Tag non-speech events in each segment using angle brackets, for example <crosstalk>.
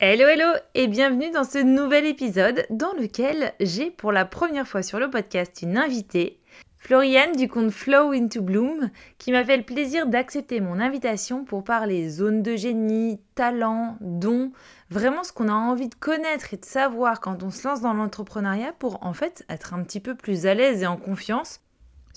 Hello hello et bienvenue dans ce nouvel épisode dans lequel j'ai pour la première fois sur le podcast une invitée, Floriane du compte Flow into Bloom, qui m'a fait le plaisir d'accepter mon invitation pour parler zone de génie, talent, dons, vraiment ce qu'on a envie de connaître et de savoir quand on se lance dans l'entrepreneuriat pour en fait être un petit peu plus à l'aise et en confiance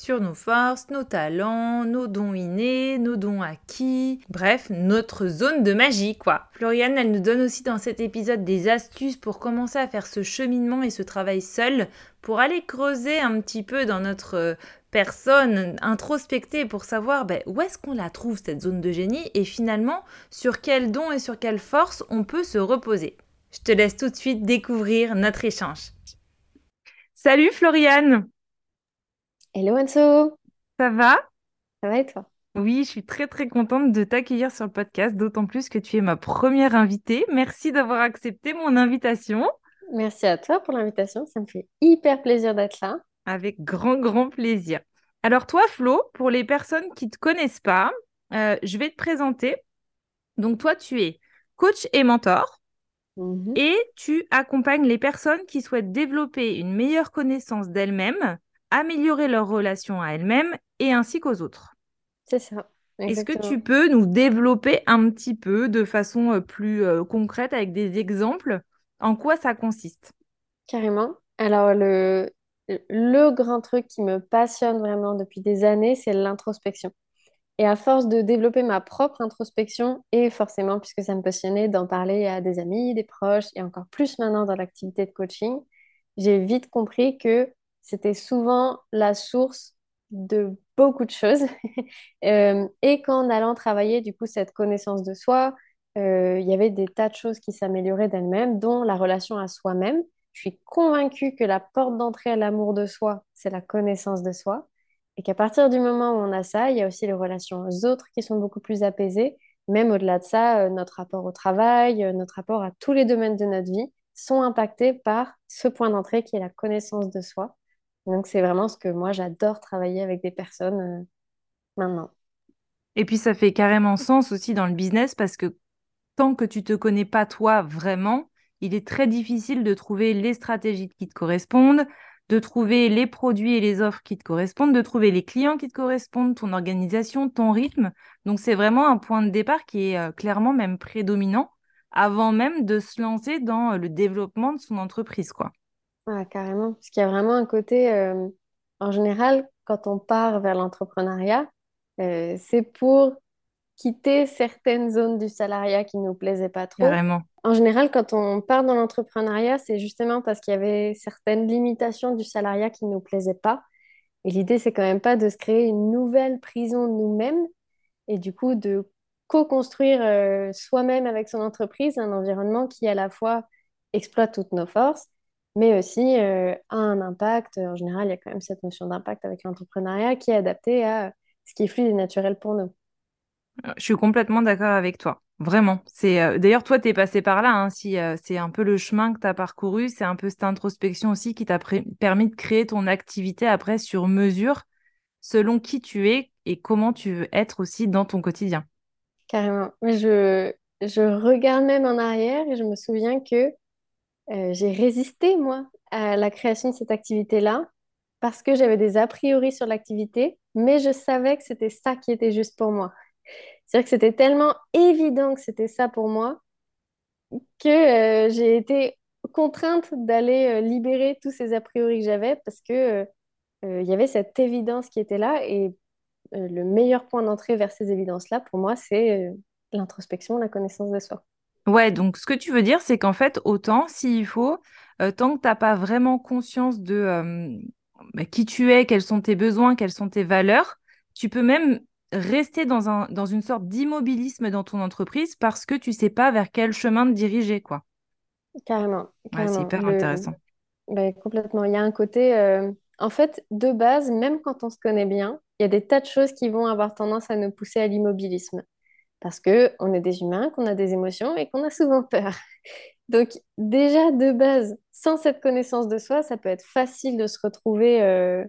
sur nos forces, nos talents, nos dons innés, nos dons acquis, bref, notre zone de magie, quoi. Floriane, elle nous donne aussi dans cet épisode des astuces pour commencer à faire ce cheminement et ce travail seul, pour aller creuser un petit peu dans notre euh, personne, introspecter pour savoir ben, où est-ce qu'on la trouve, cette zone de génie, et finalement, sur quels dons et sur quelle force on peut se reposer. Je te laisse tout de suite découvrir notre échange. Salut Floriane Hello Anso, ça va? Ça va et toi? Oui, je suis très très contente de t'accueillir sur le podcast, d'autant plus que tu es ma première invitée. Merci d'avoir accepté mon invitation. Merci à toi pour l'invitation, ça me fait hyper plaisir d'être là. Avec grand grand plaisir. Alors toi, Flo, pour les personnes qui ne te connaissent pas, euh, je vais te présenter. Donc toi, tu es coach et mentor Mhm. et tu accompagnes les personnes qui souhaitent développer une meilleure connaissance d'elles-mêmes, améliorer leur relation à elles-mêmes et ainsi qu'aux autres. C'est ça, Est-ce que tu peux nous développer un petit peu de façon euh, plus euh, concrète avec des exemples? En quoi ça consiste? Carrément. Alors le, le grand truc qui me passionne vraiment depuis des années, c'est l'introspection. Et à force de développer ma propre introspection, et forcément, puisque ça me passionnait d'en parler à des amis, des proches, et encore plus maintenant dans l'activité de coaching, j'ai vite compris que c'était souvent la source de beaucoup de choses. <laughs> Euh, et qu'en allant travailler, du coup, cette connaissance de soi, euh, il y avait des tas de choses qui s'amélioraient d'elles-mêmes, dont la relation à soi-même. Je suis convaincue que la porte d'entrée à l'amour de soi, c'est la connaissance de soi. Et qu'à partir du moment où on a ça, il y a aussi les relations aux autres qui sont beaucoup plus apaisées. Même au-delà de ça, euh, notre rapport au travail, notre rapport à tous les domaines de notre vie sont impactés par ce point d'entrée qui est la connaissance de soi. Donc, c'est vraiment ce que moi, j'adore travailler avec des personnes euh, maintenant. Et puis ça fait carrément sens aussi dans le business parce que tant que tu te connais pas toi vraiment, il est très difficile de trouver les stratégies qui te correspondent, de trouver les produits et les offres qui te correspondent, de trouver les clients qui te correspondent, ton organisation, ton rythme. Donc c'est vraiment un point de départ qui est euh, clairement même prédominant avant même de se lancer dans euh, le développement de son entreprise, quoi. Ah, carrément. Parce qu'il y a vraiment un côté, euh, en général, quand on part vers l'entrepreneuriat, euh, c'est pour quitter certaines zones du salariat qui ne nous plaisaient pas trop. Carrément. En général, quand on part dans l'entrepreneuriat, c'est justement parce qu'il y avait certaines limitations du salariat qui ne nous plaisaient pas. Et l'idée, c'est quand même pas de se créer une nouvelle prison nous-mêmes et du coup de co-construire euh, soi-même avec son entreprise un environnement qui à la fois exploite toutes nos forces, mais aussi euh, a un impact. En général, il y a quand même cette notion d'impact avec l'entrepreneuriat qui est adaptée à ce qui est fluide et naturel pour nous. Euh, Je suis complètement d'accord avec toi. Vraiment. C'est euh, d'ailleurs toi tu es passé par là hein, si euh, c'est un peu le chemin que tu as parcouru, c'est un peu cette introspection aussi qui t'a permis de créer ton activité après sur mesure selon qui tu es et comment tu veux être aussi dans ton quotidien. Carrément. Mais je, je regarde même en arrière et je me souviens que euh, j'ai résisté, moi, à la création de cette activité-là parce que j'avais des a priori sur l'activité, mais je savais que c'était ça qui était juste pour moi. C'est-à-dire que c'était tellement évident que c'était ça pour moi que euh, j'ai été contrainte d'aller euh, libérer tous ces a priori que j'avais parce que il y avait cette évidence qui était là et le meilleur point d'entrée vers ces évidences-là, pour moi, c'est l'introspection, la connaissance de soi. Ouais, donc ce que tu veux dire, c'est qu'en fait, autant, s'il faut, euh, tant que tu n'as pas vraiment conscience de euh, bah, qui tu es, quels sont tes besoins, quelles sont tes valeurs, tu peux même rester dans un, dans une sorte d'immobilisme dans ton entreprise parce que tu sais pas vers quel chemin te diriger, quoi. Carrément, Ouais, c'est hyper Le... intéressant. ben, complètement. Il y a un côté, euh, en fait, de base, même quand on se connaît bien, il y a des tas de choses qui vont avoir tendance à nous pousser à l'immobilisme. Parce que on est des humains, qu'on a des émotions et qu'on a souvent peur. <laughs> Donc, déjà, de base, sans cette connaissance de soi, ça peut être facile de se retrouver euh,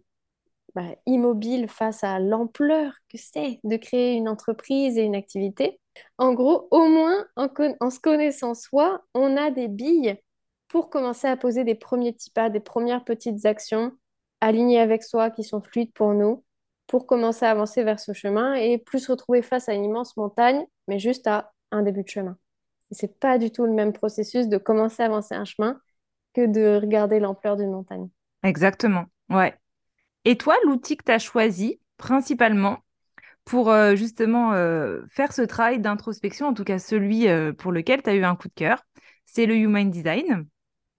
bah, immobile face à l'ampleur que c'est de créer une entreprise et une activité. En gros, au moins, en, en se connaissant soi, on a des billes pour commencer à poser des premiers petits pas, des premières petites actions alignées avec soi qui sont fluides pour nous, pour commencer à avancer vers ce chemin et plus se retrouver face à une immense montagne, mais juste à un début de chemin. Et c'est pas du tout le même processus de commencer à avancer un chemin que de regarder l'ampleur d'une montagne. Exactement. Ouais. Et toi, l'outil que tu as choisi principalement pour euh, justement euh, faire ce travail d'introspection, en tout cas celui euh, pour lequel tu as eu un coup de cœur, c'est le Human Design.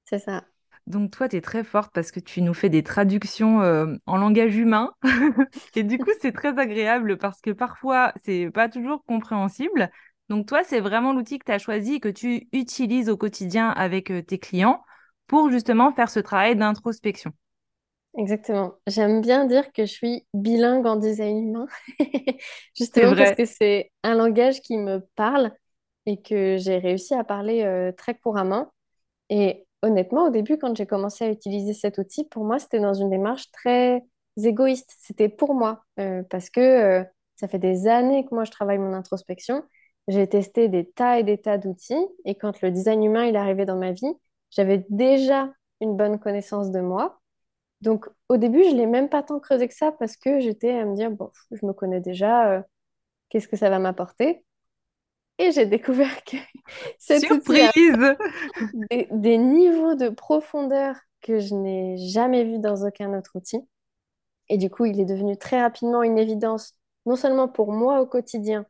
C'est ça. Donc toi, tu es très forte parce que tu nous fais des traductions euh, en langage humain. <laughs> Et du coup, c'est très agréable parce que parfois, c'est pas toujours compréhensible. Donc toi, c'est vraiment l'outil que tu as choisi et que tu utilises au quotidien avec euh, tes clients pour justement faire ce travail d'introspection. Exactement. J'aime bien dire que je suis bilingue en design humain, <laughs> justement parce que c'est un langage qui me parle et que j'ai réussi à parler euh, très couramment. Et honnêtement, au début, quand j'ai commencé à utiliser cet outil, pour moi, c'était dans une démarche très égoïste. C'était pour moi, euh, parce que euh, ça fait des années que moi, je travaille mon introspection. J'ai testé des tas et des tas d'outils, et quand le design humain est arrivé dans ma vie, j'avais déjà une bonne connaissance de moi. Donc, au début, je l'ai même pas tant creusé que ça parce que j'étais à me dire, bon, je me connais déjà, euh, qu'est-ce que ça va m'apporter? Et j'ai découvert que <laughs> cet outil a Surprise! des, des niveaux de profondeur que je n'ai jamais vus dans aucun autre outil. Et du coup, il est devenu très rapidement une évidence, non seulement pour moi au quotidien,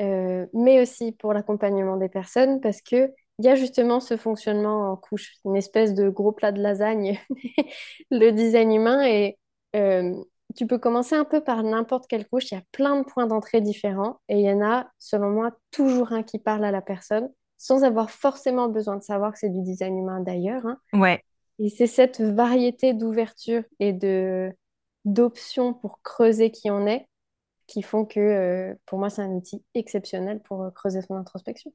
euh, mais aussi pour l'accompagnement des personnes, parce que il y a justement ce fonctionnement en couche, une espèce de gros plat de lasagne, <laughs> le design humain. Et euh, tu peux commencer un peu par n'importe quelle couche, il y a plein de points d'entrée différents, et il y en a, selon moi, toujours un qui parle à la personne, sans avoir forcément besoin de savoir que c'est du design humain d'ailleurs. hein. Ouais. Et c'est cette variété d'ouverture et de d'options pour creuser qui on est qui font que, euh, pour moi, c'est un outil exceptionnel pour euh, creuser son introspection.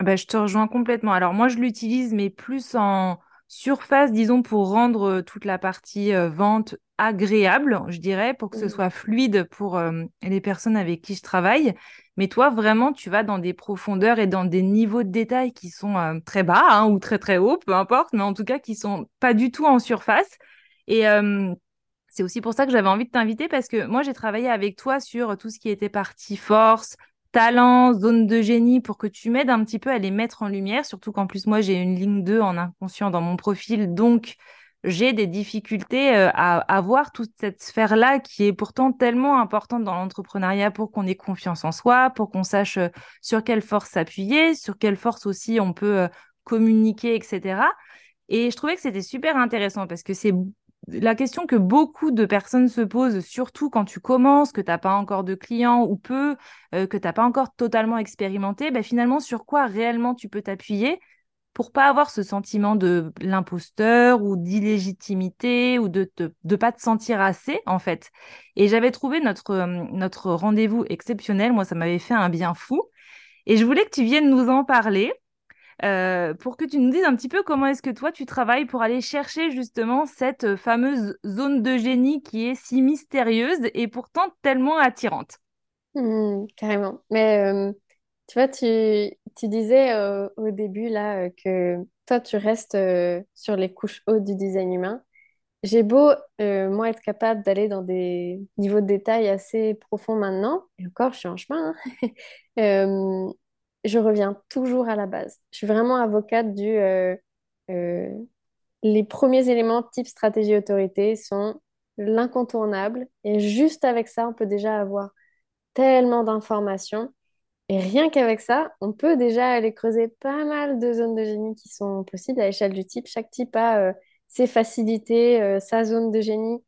Bah, je te rejoins complètement. Alors moi, je l'utilise, mais plus en surface, disons, pour rendre euh, toute la partie euh, vente agréable, je dirais, pour que ce soit fluide pour euh, les personnes avec qui je travaille. Mais toi, vraiment, tu vas dans des profondeurs et dans des niveaux de détail qui sont euh, très bas hein, ou très très hauts, peu importe, mais en tout cas qui sont pas du tout en surface. Et euh, c'est aussi pour ça que j'avais envie de t'inviter parce que moi, j'ai travaillé avec toi sur tout ce qui était partie force, talent, zone de génie pour que tu m'aides un petit peu à les mettre en lumière. Surtout qu'en plus, moi, j'ai une ligne 2 en inconscient dans mon profil. Donc, j'ai des difficultés euh, à, à voir toute cette sphère-là qui est pourtant tellement importante dans l'entrepreneuriat pour qu'on ait confiance en soi, pour qu'on sache euh, sur quelle force s'appuyer, sur quelle force aussi on peut euh, communiquer, etc. Et je trouvais que c'était super intéressant parce que c'est la question que beaucoup de personnes se posent, surtout quand tu commences, que tu n'as pas encore de clients ou peu, euh, que tu n'as pas encore totalement expérimenté, ben finalement, sur quoi réellement tu peux t'appuyer pour pas avoir ce sentiment de l'imposteur ou d'illégitimité ou de de pas te sentir assez, en fait? Et j'avais trouvé notre, euh, notre rendez-vous exceptionnel. Moi, ça m'avait fait un bien fou. Et je voulais que tu viennes nous en parler euh, pour que tu nous dises un petit peu comment est-ce que toi tu travailles pour aller chercher justement cette euh, fameuse zone de génie qui est si mystérieuse et pourtant tellement attirante. Mhm, carrément. Mais euh, tu vois, tu, disais au début là que toi, tu restes sur les couches hautes du design humain. J'ai beau, moi, être capable d'aller dans des niveaux de détail assez profonds maintenant, et encore, je suis en chemin, hein. <laughs> Je reviens toujours à la base. Je suis vraiment avocate du... euh, euh, les premiers éléments type stratégie autorité sont l'incontournable. Et juste avec ça, on peut déjà avoir tellement d'informations. Et rien qu'avec ça, on peut déjà aller creuser pas mal de zones de génie qui sont possibles à l'échelle du type. Chaque type a euh, ses facilités, sa zone de génie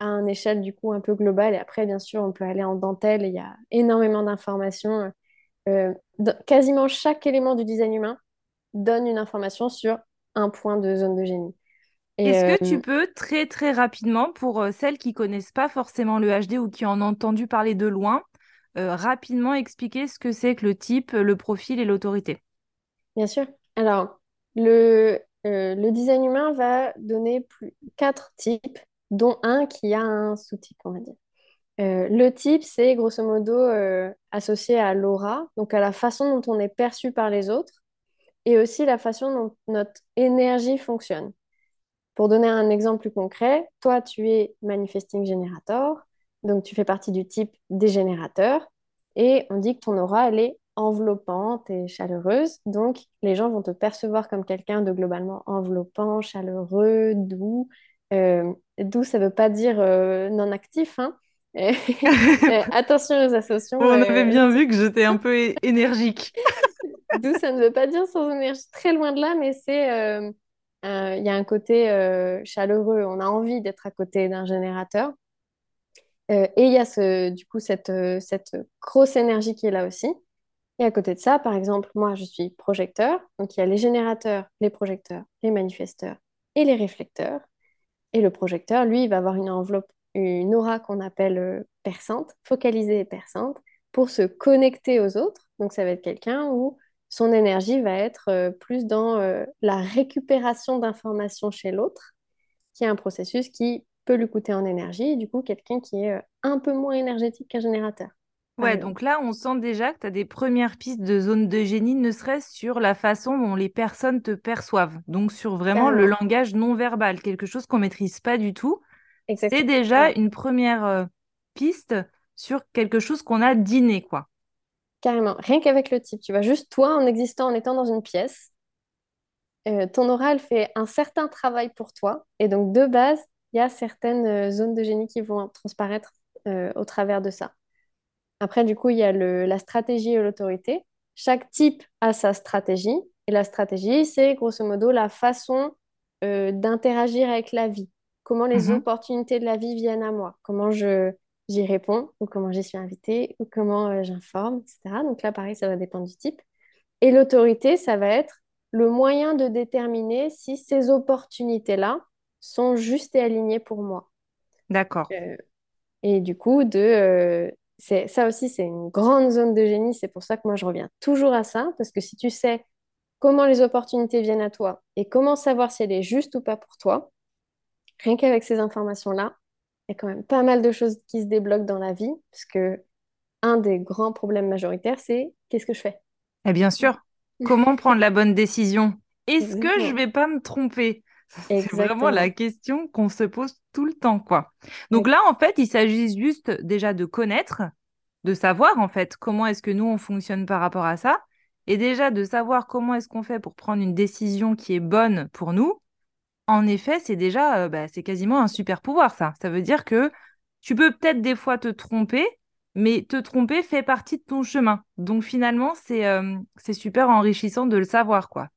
à une échelle du coup un peu globale. Et après, bien sûr, on peut aller en dentelle il y a énormément d'informations. Euh, quasiment chaque élément du design humain donne une information sur un point de zone de génie. Est-ce euh, que tu peux très très rapidement, pour euh, celles qui connaissent pas forcément le HD ou qui en ont entendu parler de loin, euh, rapidement expliquer ce que c'est que le type, le profil et l'autorité? bien sûr, alors le, euh, le design humain va donner plus, quatre types, dont un qui a un sous-type, on va dire. Euh, le type, c'est grosso modo euh, associé à l'aura, donc à la façon dont on est perçu par les autres, et aussi la façon dont notre énergie fonctionne. Pour donner un exemple plus concret, toi, tu es Manifesting Generator, donc tu fais partie du type des générateurs, et on dit que ton aura, elle est enveloppante et chaleureuse, donc les gens vont te percevoir comme quelqu'un de globalement enveloppant, chaleureux, doux. Euh, doux, ça ne veut pas dire non actif, hein. <laughs> Euh, attention aux associations On avait euh, bien vu que j'étais un peu énergique. <laughs> Doux, ça ne veut pas dire sans énergie, très loin de là, mais c'est euh, euh, il y a un côté euh, chaleureux. On a envie d'être à côté d'un générateur. Et il y a ce, du coup cette, cette grosse énergie qui est là aussi. Et à côté de ça, par exemple, moi, je suis projecteur. Donc, il y a les générateurs, les projecteurs, les manifesteurs et les réflecteurs. Et le projecteur, lui, il va avoir une enveloppe, une aura qu'on appelle euh, perçante, focalisée et perçante, pour se connecter aux autres. Donc, ça va être quelqu'un où son énergie va être euh, plus dans euh, la récupération d'informations chez l'autre, qui est un processus qui peut lui coûter en énergie. Et du coup, quelqu'un qui est un peu moins énergétique qu'un générateur, Ouais, donc là, on sent déjà que tu as des premières pistes de zone de génie, ne serait-ce sur la façon dont les personnes te perçoivent. Donc sur vraiment le langage non verbal, quelque chose qu'on maîtrise pas du tout. C'est déjà une première euh, piste sur quelque chose qu'on a dîné, quoi. Carrément. Rien qu'avec le type, tu vois, juste toi, en existant, en étant dans une pièce, euh, ton aura, elle fait un certain travail pour toi. Et donc, de base, il y a certaines euh, zones de génie qui vont transparaître euh, au travers de ça. Après, du coup, il y a le- la stratégie et l'autorité. Chaque type a sa stratégie. Et la stratégie, c'est grosso modo la façon d'interagir avec la vie. Comment les Mhm. opportunités de la vie viennent à moi. Comment je, j'y réponds, ou comment j'y suis invitée, ou comment euh, j'informe, etc. Donc là, pareil, ça va dépendre du type. Et l'autorité, ça va être le moyen de déterminer si ces opportunités-là sont justes et alignées pour moi. D'accord. Euh, et du coup, de, euh, c'est, ça aussi, c'est une grande zone de génie. C'est pour ça que moi, je reviens toujours à ça, parce que si tu sais comment les opportunités viennent à toi et comment savoir si elle est juste ou pas pour toi, rien qu'avec ces informations-là, il y a quand même pas mal de choses qui se débloquent dans la vie, parce que un des grands problèmes majoritaires, c'est qu'est-ce que je fais? Et bien sûr, <laughs> comment prendre la bonne décision? Est-ce que je vais pas me tromper? <laughs> C'est vraiment la question qu'on se pose tout le temps, quoi. Donc là, en fait, il s'agit juste déjà de connaître, de savoir, en fait, comment est-ce que nous, on fonctionne par rapport à ça, et déjà de savoir comment est-ce qu'on fait pour prendre une décision qui est bonne pour nous. En effet, c'est déjà, euh, bah, c'est quasiment un super pouvoir, ça. Ça veut dire que tu peux peut-être des fois te tromper, mais te tromper fait partie de ton chemin. Donc finalement, c'est euh, c'est super enrichissant de le savoir, quoi.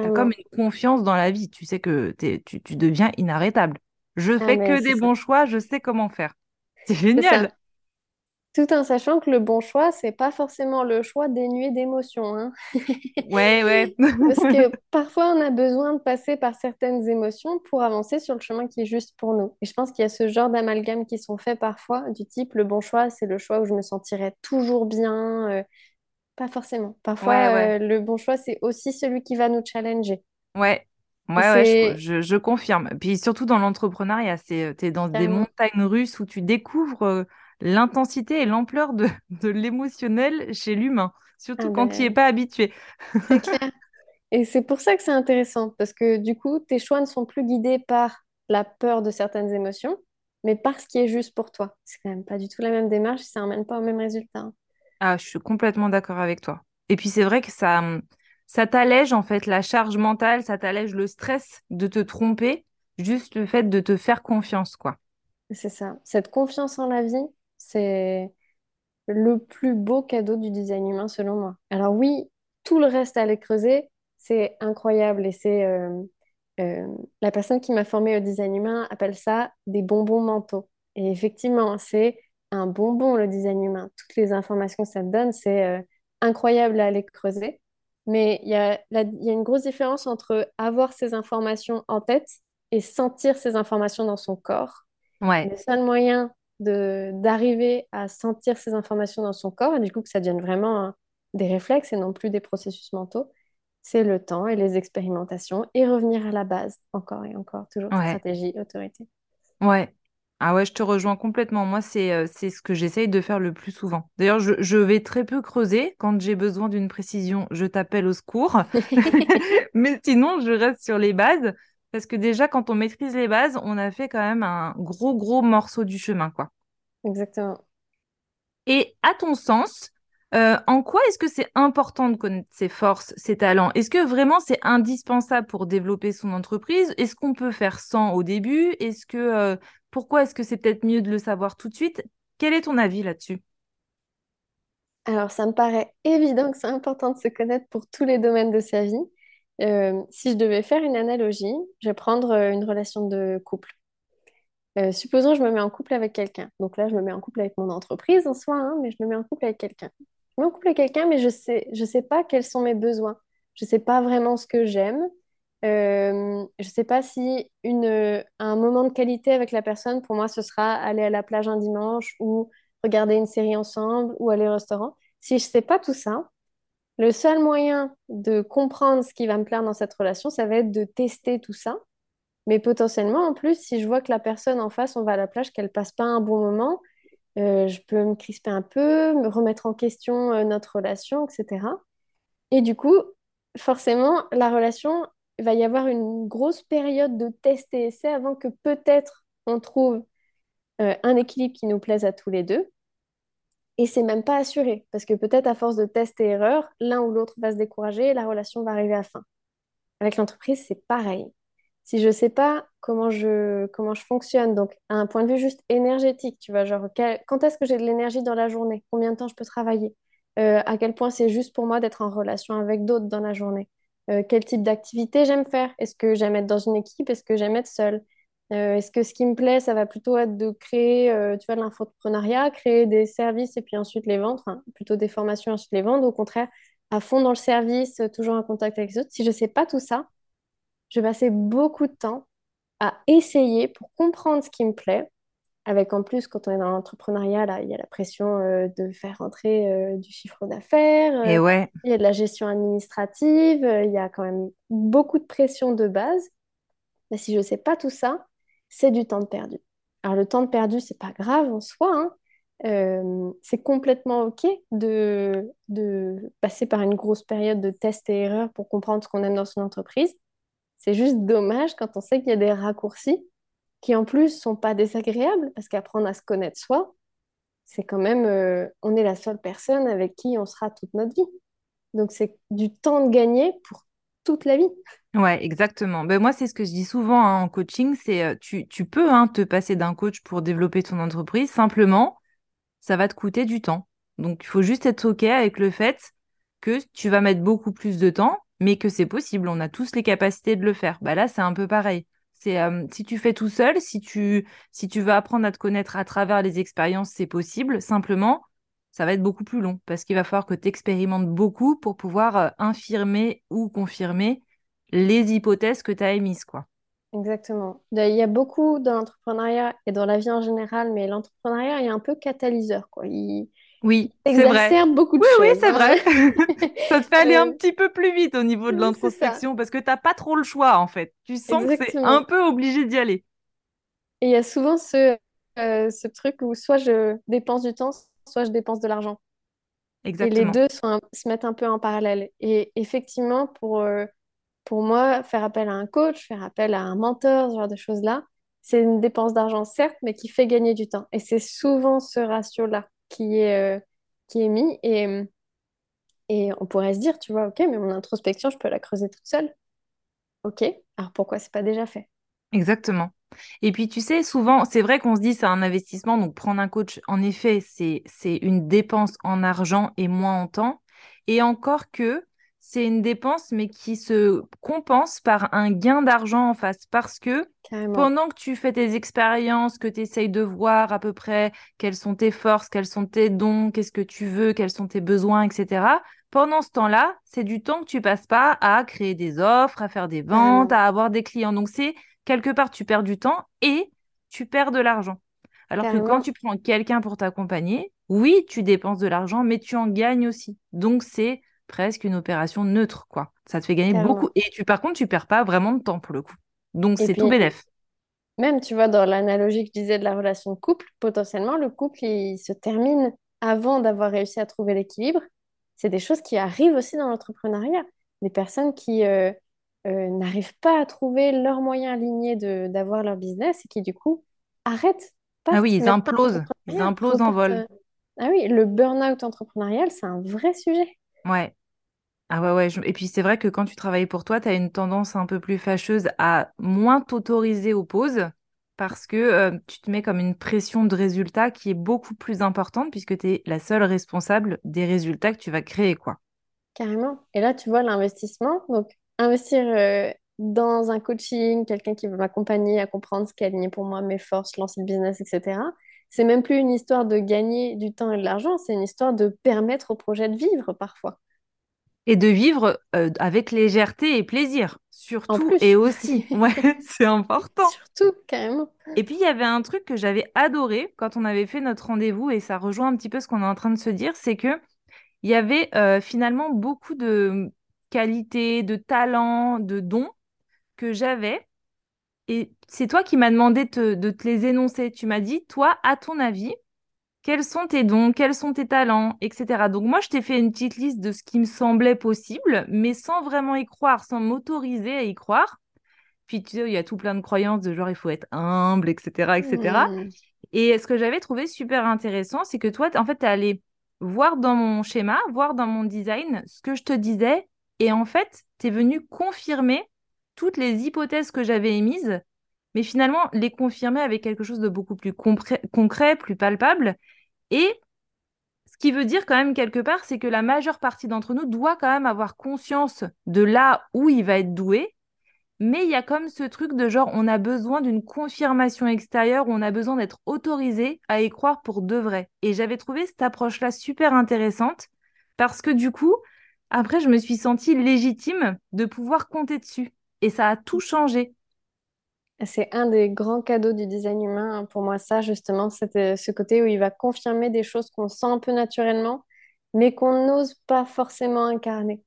T'as comme une confiance dans la vie. Tu sais que t'es- tu, tu deviens inarrêtable. Je Ah, fais que des ça. bons choix, je sais comment faire. C'est génial. Tout en sachant que le bon choix, c'est pas forcément le choix dénué d'émotions, hein. Ouais, ouais. <laughs> Parce que parfois, on a besoin de passer par certaines émotions pour avancer sur le chemin qui est juste pour nous. Et je pense qu'il y a ce genre d'amalgames qui sont faits parfois, du type le bon choix, c'est le choix où je me sentirais toujours bien. euh, pas forcément. Ouais, ouais. Parfois, euh, le bon choix, c'est aussi celui qui va nous challenger. Ouais, ouais, je, c'est je, je confirme. Puis surtout dans l'entrepreneuriat, c'est, t'es dans des montagnes russes où tu découvres euh, l'intensité et l'ampleur de, de l'émotionnel chez l'humain, Ah surtout quand tu n'y es ben, pas habitué. c'est <laughs> clair. Et c'est pour ça que c'est intéressant, parce que du coup, tes choix ne sont plus guidés par la peur de certaines émotions, mais par ce qui est juste pour toi. C'est quand même pas du tout la même démarche, ça n'emmène pas au même résultat. hein. Ah, je suis complètement d'accord avec toi. Et puis c'est vrai que ça, ça t'allège en fait la charge mentale, ça t'allège le stress de te tromper, juste le fait de te faire confiance, quoi. C'est ça. Cette confiance en la vie, c'est le plus beau cadeau du design humain selon moi. Alors oui, tout le reste à aller creuser, c'est incroyable et c'est euh, euh, la personne qui m'a formée au design humain appelle ça des bonbons mentaux. Et effectivement, c'est un bonbon le design humain. Toutes les informations que ça te donne, c'est euh, incroyable à aller creuser. Mais il y y a une grosse différence entre avoir ces informations en tête et sentir ces informations dans son corps. Ouais. Le seul moyen d'arriver à sentir ces informations dans son corps, et du coup que ça devienne vraiment des réflexes et non plus des processus mentaux, c'est le temps et les expérimentations et revenir à la base, encore et encore, toujours stratégie, autorité. Ouais. Ah ouais, je te rejoins complètement. Moi, c'est euh, c'est ce que j'essaye de faire le plus souvent. D'ailleurs, je, je vais très peu creuser. Quand j'ai besoin d'une précision, je t'appelle au secours. <laughs> <laughs> Mais sinon, je reste sur les bases. Parce que déjà, quand on maîtrise les bases, on a fait quand même un gros, gros morceau du chemin, quoi. Exactement. Et à ton sens, euh, en quoi est-ce que c'est important de connaître ses forces, ses talents? Est-ce que vraiment c'est indispensable pour développer son entreprise? Est-ce qu'on peut faire sans au début? Est-ce que euh, pourquoi est-ce que c'est peut-être mieux de le savoir tout de suite? Quel est ton avis là-dessus? Alors, ça me paraît évident que c'est important de se connaître pour tous les domaines de sa vie. Euh, si je devais faire une analogie, je vais prendre une relation de couple. supposons je me mets en couple avec quelqu'un. Donc là, je me mets en couple avec mon entreprise en soi, hein, mais je me mets en couple avec quelqu'un me couple avec quelqu'un, mais je sais, je sais pas quels sont mes besoins. Je sais pas vraiment ce que j'aime. Euh, je sais pas si une, un moment de qualité avec la personne, pour moi, ce sera aller à la plage un dimanche ou regarder une série ensemble ou aller au restaurant. Si je sais pas tout ça, le seul moyen de comprendre ce qui va me plaire dans cette relation, ça va être de tester tout ça. Mais potentiellement, en plus, si je vois que la personne en face, on va à la plage, qu'elle passe pas un bon moment, euh, je peux me crisper un peu, me remettre en question euh, notre relation, etc. Et du coup, forcément, la relation, il va y avoir une grosse période de test et essai avant que peut-être on trouve euh, un équilibre qui nous plaise à tous les deux. Et c'est même pas assuré, parce que peut-être à force de test et erreur, l'un ou l'autre va se décourager et la relation va arriver à fin. Avec l'entreprise, c'est pareil. Si je ne sais pas comment je, comment je fonctionne, donc à un point de vue juste énergétique, tu vois, genre quand est-ce que j'ai de l'énergie dans la journée, combien de temps je peux travailler, euh, à quel point c'est juste pour moi d'être en relation avec d'autres dans la journée, euh, quel type d'activité j'aime faire, est-ce que j'aime être dans une équipe, est-ce que j'aime être seule, euh, est-ce que ce qui me plaît, ça va plutôt être de créer, tu vois, de l'infoprenariat, créer des services et puis ensuite les vendre, enfin, plutôt des formations et ensuite les vendre, au contraire, à fond dans le service, toujours en contact avec les autres. Si je ne sais pas tout ça, je passais beaucoup de temps à essayer pour comprendre ce qui me plaît. Avec en plus, quand on est dans l'entrepreneuriat, il y a la pression euh, de faire rentrer euh, du chiffre d'affaires. Et ouais. Il y a de la gestion administrative. Euh, il y a quand même beaucoup de pression de base. Mais si je ne sais pas tout ça, c'est du temps perdu. Alors le temps perdu, c'est pas grave en soi. Hein. c'est complètement OK de, de passer par une grosse période de tests et erreurs pour comprendre ce qu'on aime dans son entreprise. C'est juste dommage quand on sait qu'il y a des raccourcis qui en plus sont pas désagréables parce qu'apprendre à se connaître soi, c'est quand même, euh, on est la seule personne avec qui on sera toute notre vie. Donc c'est du temps de gagner pour la vie. Ouais, exactement. Ben, moi, c'est ce que je dis souvent hein, en coaching, c'est euh, tu, tu, peux hein, te passer d'un coach pour développer ton entreprise, simplement, ça va te coûter du temps. Donc, il faut juste être OK avec le fait que tu vas mettre beaucoup plus de temps, mais que c'est possible, on a tous les capacités de le faire. Bah là, c'est un peu pareil. C'est euh, si tu fais tout seul, si tu si tu veux apprendre à te connaître à travers les expériences, c'est possible. Simplement, ça va être beaucoup plus long parce qu'il va falloir que tu expérimentes beaucoup pour pouvoir euh, infirmer ou confirmer les hypothèses que tu as émises, quoi. Exactement. Il y a beaucoup dans l'entrepreneuriat et dans la vie en général, mais l'entrepreneuriat est un peu catalyseur, quoi. Il, oui, c'est vrai. beaucoup de oui, choses. Oui, c'est hein. vrai. <laughs> ça te fait aller un petit peu plus vite au niveau de l'introspection parce que tu n'as pas trop le choix en fait. Tu sens que c'est un peu obligé d'y aller. Et il y a souvent ce, euh, ce truc où soit je dépense du temps, soit je dépense de l'argent. Exactement. Et les deux se mettent un peu en parallèle. Et effectivement, pour, euh, pour moi, faire appel à un coach, faire appel à un mentor, ce genre de choses-là, c'est une dépense d'argent, certes, mais qui fait gagner du temps. Et c'est souvent ce ratio-là qui est, euh, qui est mis. Et, Et on pourrait se dire, tu vois, ok, mais mon introspection, je peux la creuser toute seule. Ok, alors pourquoi c'est pas déjà fait? Exactement. Et puis, tu sais, souvent, c'est vrai qu'on se dit c'est un investissement, donc prendre un coach, en effet, c'est, une dépense en argent et moins en temps. Et encore que c'est une dépense, mais qui se compense par un gain d'argent en face. Parce que Carrément, pendant que tu fais tes expériences, que tu essayes de voir à peu près quelles sont tes forces, quels sont tes dons, qu'est-ce que tu veux, quels sont tes besoins, etc. Pendant ce temps-là, c'est du temps que tu passes pas à créer des offres, à faire des ventes, à avoir des clients. Donc, c'est quelque part, tu perds du temps et tu perds de l'argent. Alors que quand tu prends quelqu'un pour t'accompagner, oui, tu dépenses de l'argent, mais tu en gagnes aussi. Donc, c'est presque une opération neutre, quoi. Ça te fait gagner beaucoup. Et tu, par contre, tu perds pas vraiment de temps pour le coup. Donc, c'est tout bénef. même, tu vois, dans l'analogie que je disais de la relation de couple, potentiellement, le couple, il se termine avant d'avoir réussi à trouver l'équilibre. C'est des choses qui arrivent aussi dans l'entrepreneuriat. Des personnes qui euh, euh, n'arrivent pas à trouver leurs moyens alignés de, d'avoir leur business et qui, du coup, arrêtent, Ah partent, oui, ils implosent. Ils implosent en vol. Ah oui, le burn-out entrepreneurial, c'est un vrai sujet. Ouais. Ah ouais, ouais. je- Et puis c'est vrai que quand tu travailles pour toi, tu as une tendance un peu plus fâcheuse à moins t'autoriser aux pauses parce que euh, tu te mets comme une pression de résultat qui est beaucoup plus importante puisque tu es la seule responsable des résultats que tu vas créer, quoi. Carrément. Et là, tu vois l'investissement. Donc, investir euh, dans un coaching, quelqu'un qui va m'accompagner à comprendre ce qui est aligné pour moi, mes forces, lancer le business, etc. C'est même plus une histoire de gagner du temps et de l'argent, c'est une histoire de permettre au projet de vivre parfois. Et de vivre euh, avec légèreté et plaisir, surtout et aussi. <laughs> Ouais, <laughs> c'est important. surtout, carrément. Et puis, il y avait un truc que j'avais adoré quand on avait fait notre rendez-vous, et ça rejoint un petit peu ce qu'on est en train de se dire, c'est que il y avait euh, finalement beaucoup de qualités, de talents, de dons que j'avais. Et c'est toi qui m'as demandé te- de te les énoncer. Tu m'as dit, toi, à ton avis, quels sont tes dons, quels sont tes talents, etc. Donc moi, je t'ai fait une petite liste de ce qui me semblait possible, mais sans vraiment y croire, sans m'autoriser à y croire. Puis tu sais, il y a tout plein de croyances de genre, il faut être humble, etc., etc. Hmm. Et ce que j'avais trouvé super intéressant, c'est que toi, en fait, tu es allé voir dans mon schéma, voir dans mon design ce que je te disais. Et en fait, tu es venu confirmer toutes les hypothèses que j'avais émises, mais finalement, les confirmer avec quelque chose de beaucoup plus concret, plus palpable. Et ce qui veut dire quand même quelque part, c'est que la majeure partie d'entre nous doit quand même avoir conscience de là où il va être doué mais il y a comme ce truc de genre, on a besoin d'une confirmation extérieure, on a besoin d'être autorisé à y croire pour de vrai. Et j'avais trouvé cette approche-là super intéressante parce que du coup, après, je me suis sentie légitime de pouvoir compter dessus. Et ça a tout changé. C'est un des grands cadeaux du design humain hein, pour moi, ça, justement, c'est euh, ce côté où il va confirmer des choses qu'on sent un peu naturellement, mais qu'on n'ose pas forcément incarner.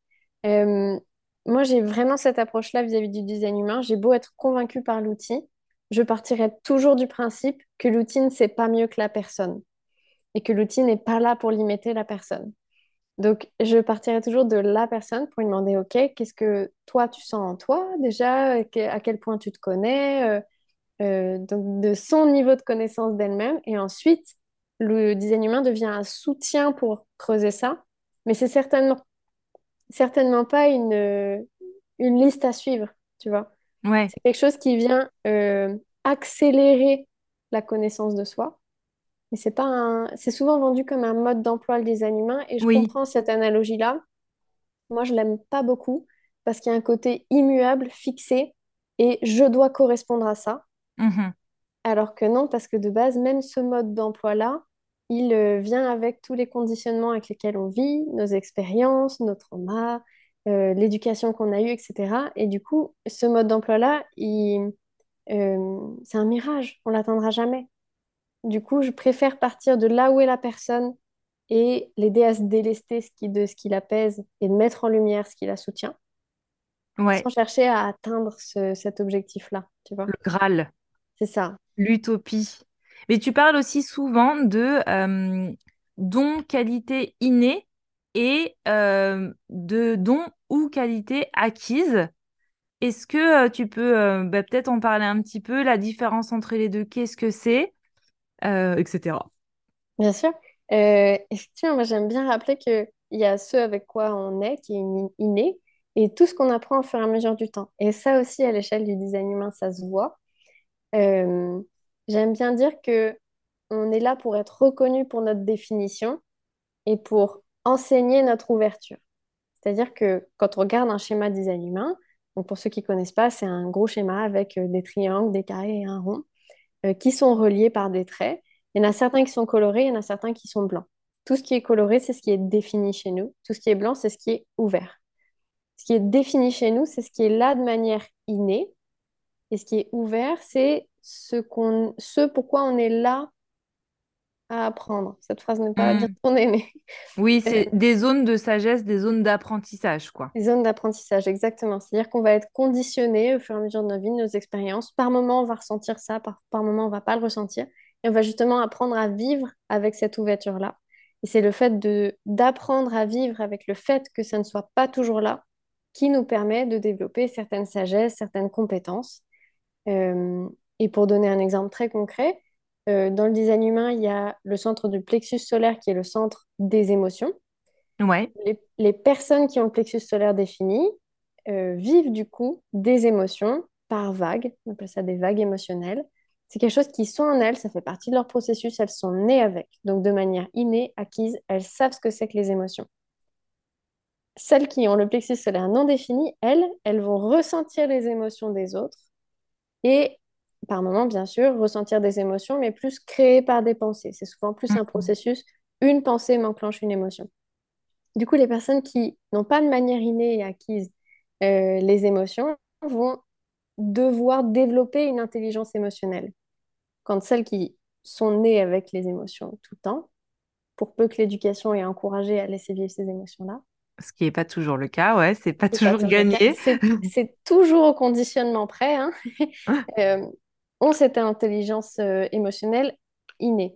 Euh, moi, j'ai vraiment cette approche-là vis-à-vis du design humain. J'ai beau être convaincue par l'outil, je partirai toujours du principe que l'outil ne sait pas mieux que la personne et que l'outil n'est pas là pour limiter la personne. Donc, je partirai toujours de la personne pour lui demander, OK, qu'est-ce que toi, tu sens en toi déjà? À quel point tu te connais? euh, euh, donc de son niveau de connaissance d'elle-même. Et ensuite, le design humain devient un soutien pour creuser ça. Mais c'est certainement, certainement pas une, une liste à suivre, tu vois? Ouais, C'est quelque chose qui vient euh, accélérer la connaissance de soi. Mais c'est pas un... c'est souvent vendu comme un mode d'emploi le design humain. Et je oui. comprends cette analogie-là. Moi, je l'aime pas beaucoup parce qu'il y a un côté immuable, fixé, et je dois correspondre à ça. Mhm. Alors que non, parce que de base, même ce mode d'emploi-là, il euh, vient avec tous les conditionnements avec lesquels on vit, nos expériences, nos traumas, euh, l'éducation qu'on a eue, etc. Et du coup, ce mode d'emploi-là, il, euh, c'est un mirage, on l'atteindra jamais. Du coup, je préfère partir de là où est la personne et l'aider à se délester ce qui, de ce qui la pèse et de mettre en lumière ce qui la soutient, sans Ouais, chercher à atteindre ce- cet objectif-là, tu vois. le Graal, C'est ça. l'utopie. Mais tu parles aussi souvent de euh, dons, qualités innées et euh, de dons ou qualités acquises. Est-ce que euh, tu peux bah, peut-être en parler un petit peu, la différence entre les deux, qu'est-ce que c'est, euh, etc. Bien sûr. Euh, effectivement, moi j'aime bien rappeler qu'il il y a ce avec quoi on est, qui est inné, et tout ce qu'on apprend au fur et à mesure du temps. Et ça aussi, à l'échelle du design humain, ça se voit. Euh, j'aime bien dire que on est là pour être reconnu pour notre définition et pour enseigner notre ouverture. C'est-à-dire que quand on regarde un schéma design humain, donc pour ceux qui ne connaissent pas, c'est un gros schéma avec euh, des triangles, des carrés et un rond euh, qui sont reliés par des traits. Il y en a certains qui sont colorés, il y en a certains qui sont blancs. Tout ce qui est coloré, c'est ce qui est défini chez nous. Tout ce qui est blanc, c'est ce qui est ouvert. Ce qui est défini chez nous, c'est ce qui est là de manière innée. Et ce qui est ouvert, c'est ce, ce pourquoi on est là à apprendre. Cette phrase n'est pas bien hmm. tournée, mais... <laughs> Oui, <laughs> c'est des zones de sagesse, des zones d'apprentissage, quoi. Des zones d'apprentissage, exactement. C'est-à-dire qu'on va être conditionné au fur et à mesure de nos vies, de nos expériences. Par moment, on va ressentir ça, par, par moment, on va pas le ressentir. Et on va justement apprendre à vivre avec cette ouverture-là. Et c'est le fait de d'apprendre à vivre avec le fait que ça ne soit pas toujours là qui nous permet de développer certaines sagesses, certaines compétences. Euh, et pour donner un exemple très concret, euh, dans le design humain, il y a le centre du plexus solaire qui est le centre des émotions. Ouais. Les, personnes qui ont le plexus solaire défini euh, vivent du coup des émotions par vagues. On appelle ça des vagues émotionnelles. C'est quelque chose qui sont en elles, ça fait partie de leur processus, elles sont nées avec. Donc de manière innée, acquise, elles savent ce que c'est que les émotions. Celles qui ont le plexus solaire non défini, elles, elles vont ressentir les émotions des autres et par moment, bien sûr, ressentir des émotions, mais plus créées par des pensées. C'est souvent plus un processus, une pensée m'enclenche une émotion. Du coup, les personnes qui n'ont pas de manière innée et acquise euh, les émotions vont devoir développer une intelligence émotionnelle. Quand celles qui sont nées avec les émotions tout le temps, pour peu que l'éducation ait encouragé à laisser vivre ces émotions-là. Ce qui n'est pas toujours le cas, ouais, c'est pas, toujours gagné. C'est toujours au conditionnement près. Hein. <laughs> euh, ont cette intelligence euh, émotionnelle innée.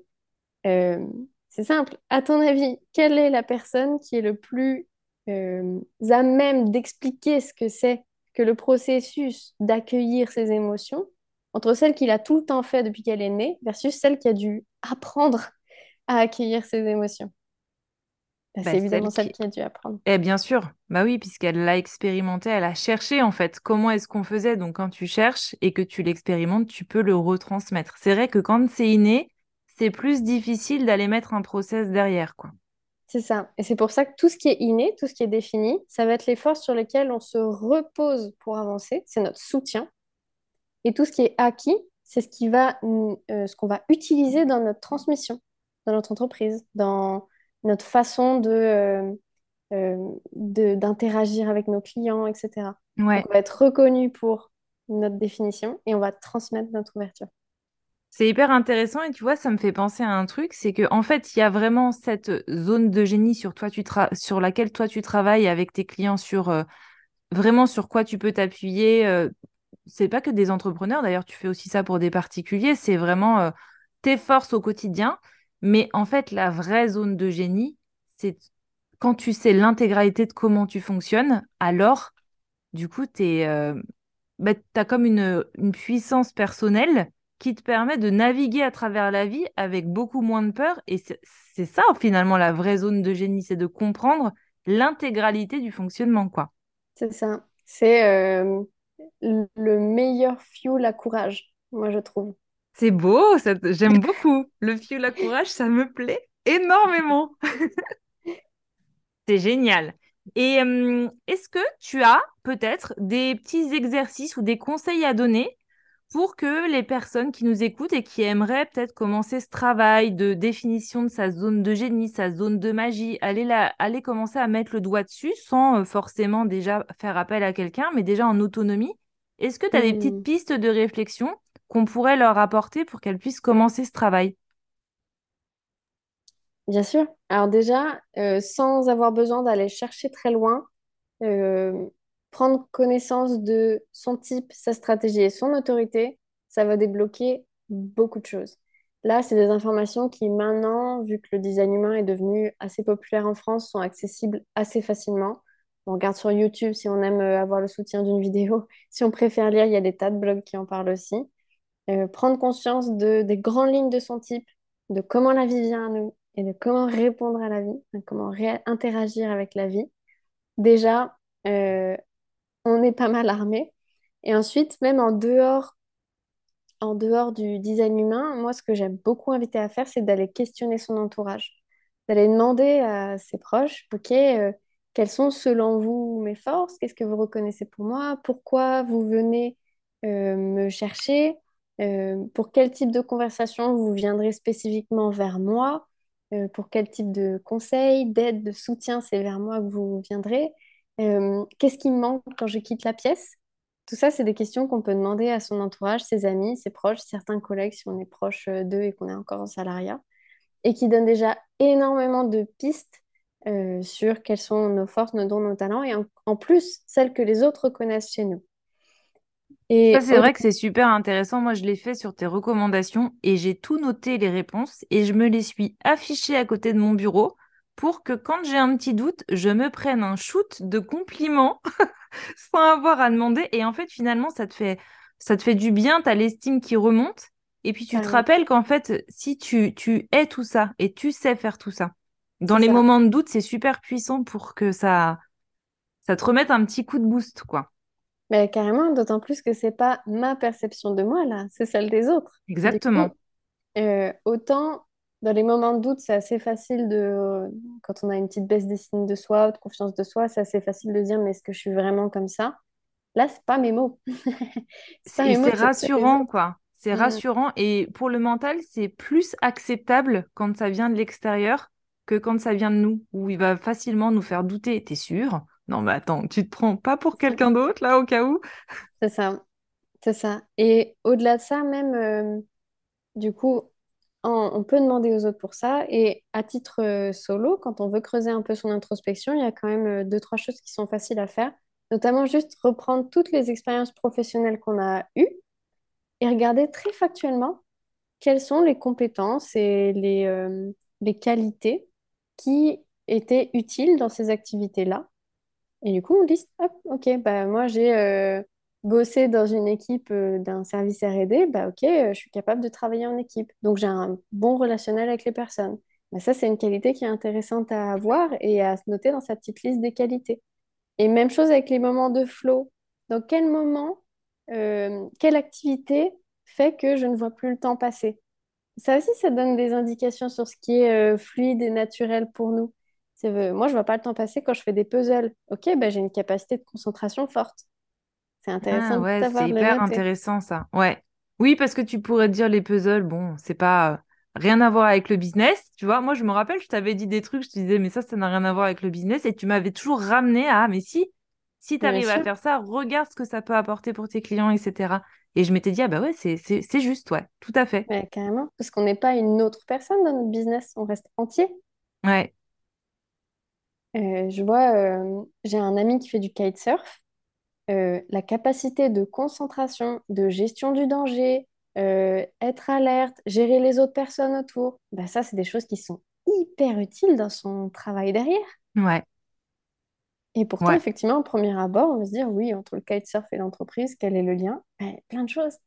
Euh, c'est simple. À ton avis, quelle est la personne qui est le plus euh, à même d'expliquer ce que c'est que le processus d'accueillir ses émotions entre celle qu'il a tout le temps fait depuis qu'elle est née versus celle qui a dû apprendre à accueillir ses émotions? Bah, bah, c'est évidemment celle qui... a dû apprendre. Eh bien sûr, bah oui, puisqu'elle l'a expérimenté, elle a cherché en fait comment est-ce qu'on faisait. Donc quand tu cherches et que tu l'expérimentes, tu peux le retransmettre. C'est vrai que quand c'est inné, c'est plus difficile d'aller mettre un process derrière, quoi. C'est ça. Et c'est pour ça que tout ce qui est inné, tout ce qui est défini, ça va être les forces sur lesquelles on se repose pour avancer. C'est notre soutien. Et tout ce qui est acquis, c'est ce qui va, euh, ce qu'on va utiliser dans notre transmission, dans notre entreprise, dans notre façon de, euh, euh, d'interagir avec nos clients, etc. on va être reconnu pour notre définition et on va transmettre notre ouverture. C'est hyper intéressant et tu vois, ça me fait penser à un truc, c'est que en fait, il y a vraiment cette zone de génie sur, toi, tu sur laquelle toi tu travailles avec tes clients, sur euh, vraiment sur quoi tu peux t'appuyer. c'est pas que des entrepreneurs, d'ailleurs, tu fais aussi ça pour des particuliers, c'est vraiment tes forces au quotidien. Mais en fait, la vraie zone de génie, c'est quand tu sais l'intégralité de comment tu fonctionnes, alors, du coup, tu euh, bah, as comme une, puissance personnelle qui te permet de naviguer à travers la vie avec beaucoup moins de peur. Et c'est ça, finalement, la vraie zone de génie, c'est de comprendre l'intégralité du fonctionnement, quoi. C'est ça. C'est euh, le meilleur fuel à courage, moi, je trouve. C'est beau, j'aime beaucoup. Le fioul à courage, ça me plaît énormément. C'est génial. Et hum, est-ce que tu as peut-être des petits exercices ou des conseils à donner pour que les personnes qui nous écoutent et qui aimeraient peut-être commencer ce travail de définition de sa zone de génie, sa zone de magie, aller, aller commencer à mettre le doigt dessus sans euh, forcément déjà faire appel à quelqu'un, mais déjà en autonomie Est-ce que tu as des petites mmh. pistes de réflexion qu'on pourrait leur apporter pour qu'elles puissent commencer ce travail Bien sûr. Alors déjà, euh, sans avoir besoin d'aller chercher très loin, euh, prendre connaissance de son type, sa stratégie et son autorité, ça va débloquer beaucoup de choses. Là, c'est des informations qui maintenant, vu que le design humain est devenu assez populaire en France, sont accessibles assez facilement. On regarde sur YouTube si on aime euh, avoir le soutien d'une vidéo. <laughs> Si on préfère lire, il y a des tas de blogs qui en parlent aussi. Euh, prendre conscience de, des grandes lignes de son type, de comment la vie vient à nous et de comment répondre à la vie, comment interagir avec la vie, déjà, euh, on est pas mal armé. Et ensuite, même en dehors, en dehors du design humain, moi, ce que j'aime beaucoup inviter à faire, c'est d'aller questionner son entourage, d'aller demander à ses proches, OK, euh, quelles sont selon vous mes forces? Qu'est-ce que vous reconnaissez pour moi? Pourquoi vous venez euh, me chercher? Euh, pour quel type de conversation vous viendrez spécifiquement vers moi? Euh, pour quel type de conseil, d'aide, de soutien c'est vers moi que vous viendrez? qu'est-ce qui me manque quand je quitte la pièce? Tout ça, c'est des questions qu'on peut demander à son entourage, ses amis, ses proches, certains collègues si on est proche d'eux et qu'on est encore en salariat, et qui donnent déjà énormément de pistes euh, sur quelles sont nos forces, nos dons, nos talents, et en, plus, celles que les autres connaissent chez nous. Et ça, c'est vrai que c'est super intéressant. Moi, je l'ai fait sur tes recommandations et j'ai tout noté les réponses et je me les suis affichées à côté de mon bureau pour que quand j'ai un petit doute, je me prenne un shoot de compliments <laughs> sans avoir à demander. Et en fait, finalement, ça te fait, ça te fait du bien, tu as l'estime qui remonte. Et puis, tu te rappelles qu'en fait, si tu, tu es tout ça et tu sais faire tout ça, dans les moments de doute, c'est super puissant pour que ça, ça te remette un petit coup de boost, quoi. Mais carrément, d'autant plus que c'est pas ma perception de moi, là, c'est celle des autres. Exactement. Euh, autant dans les moments de doute, c'est assez facile de, quand on a une petite baisse d'estime de soi de confiance de soi, c'est assez facile de dire, mais est-ce que je suis vraiment comme ça? Là, c'est pas mes mots. <laughs> c'est rassurant, quoi. C'est mm. rassurant. Et pour le mental, c'est plus acceptable quand ça vient de l'extérieur que quand ça vient de nous, où il va facilement nous faire douter. T'es sûr? Non, mais attends, tu te prends pas pour quelqu'un d'autre, là, au cas où? C'est ça. C'est ça. Et au-delà de ça, même, euh, du coup, on, peut demander aux autres pour ça. Et à titre euh, solo, quand on veut creuser un peu son introspection, il y a quand même euh, deux, trois choses qui sont faciles à faire. Notamment juste reprendre toutes les expériences professionnelles qu'on a eues et regarder très factuellement quelles sont les compétences et les, les qualités qui étaient utiles dans ces activités-là. Et du coup, on dit, hop, ok, bah, moi j'ai euh, bossé dans une équipe euh, d'un service R&D, bah, ok, euh, je suis capable de travailler en équipe. Donc j'ai un bon relationnel avec les personnes. Bah, ça, c'est une qualité qui est intéressante à avoir et à se noter dans sa petite liste des qualités. Et même chose avec les moments de flow. Dans quel moment, quelle activité fait que je ne vois plus le temps passer? Ça aussi, ça donne des indications sur ce qui est euh, fluide et naturel pour nous. Moi, je vois pas le temps passer quand je fais des puzzles. Ok, bah, j'ai une capacité de concentration forte. C'est intéressant ah, ouais, C'est hyper intéressant ça. Ouais. Oui, parce que tu pourrais dire les puzzles, bon, c'est pas euh, rien à voir avec le business. Tu vois, moi, je me rappelle, je t'avais dit des trucs, je te disais, mais ça, ça n'a rien à voir avec le business. Et tu m'avais toujours ramené à, mais si, si tu arrives à faire ça, regarde ce que ça peut apporter pour tes clients, etc. Et je m'étais dit, ah bah ouais, c'est juste, ouais, tout à fait. Ouais, carrément, parce qu'on n'est pas une autre personne dans notre business, on reste entier. Ouais. Euh, je vois, euh, j'ai un ami qui fait du kitesurf. Euh, la capacité de concentration, de gestion du danger, être alerte, gérer les autres personnes autour, bah ça, c'est des choses qui sont hyper utiles dans son travail derrière. Ouais. Et pourtant, effectivement, au premier abord, on va se dire, oui, entre le kitesurf et l'entreprise, quel est le lien? Ben, plein de choses.